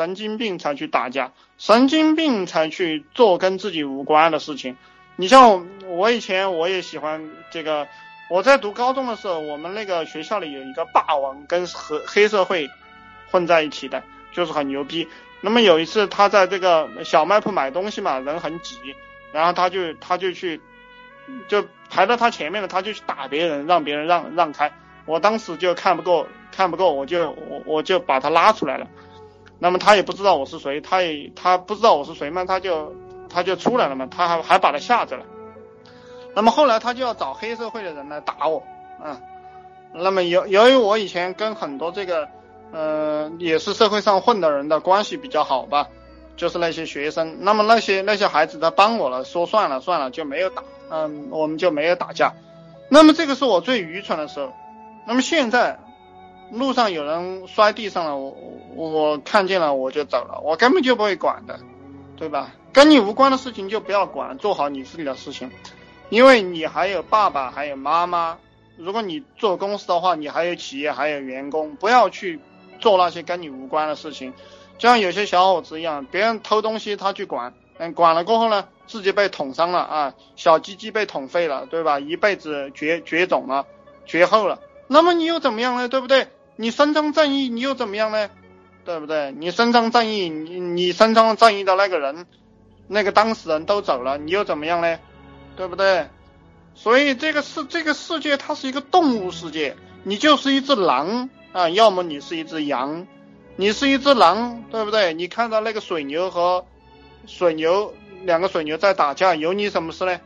神经病才去打架，神经病才去做跟自己无关的事情。你像我以前我也喜欢这个，我在读高中的时候，我们那个学校里有一个霸王跟黑黑社会混在一起的，就是很牛逼。那么有一次他在这个小卖铺买东西嘛，人很挤，然后他就他就去就排到他前面了，他就去打别人，让别人让让开。我当时就看不过。看不够，我就我我就把他拉出来了。那么他也不知道我是谁，他也他不知道我是谁嘛，他就他就出来了嘛，他还还把他吓着了。那么后来他就要找黑社会的人来打我，啊。那么由由于我以前跟很多这个呃也是社会上混的人的关系比较好吧，就是那些学生，那么那些那些孩子他帮我了，说算了算了就没有打，嗯，我们就没有打架。那么这个是我最愚蠢的时候。那么现在。路上有人摔地上了，我我看见了我就走了，我根本就不会管的，对吧？跟你无关的事情就不要管，做好你自己的事情，因为你还有爸爸，还有妈妈。如果你做公司的话，你还有企业，还有员工，不要去做那些跟你无关的事情。就像有些小伙子一样，别人偷东西他去管，嗯，管了过后呢，自己被捅伤了啊，小鸡鸡被捅废了，对吧？一辈子绝绝种了，绝后了，那么你又怎么样呢？对不对？你伸张正义，你又怎么样呢？对不对？你伸张正义，你你伸张正义的那个人，那个当事人都走了，你又怎么样呢？对不对？所以这个世这个世界它是一个动物世界，你就是一只狼啊，要么你是一只羊，你是一只狼，对不对？你看到那个水牛和水牛两个水牛在打架，有你什么事呢？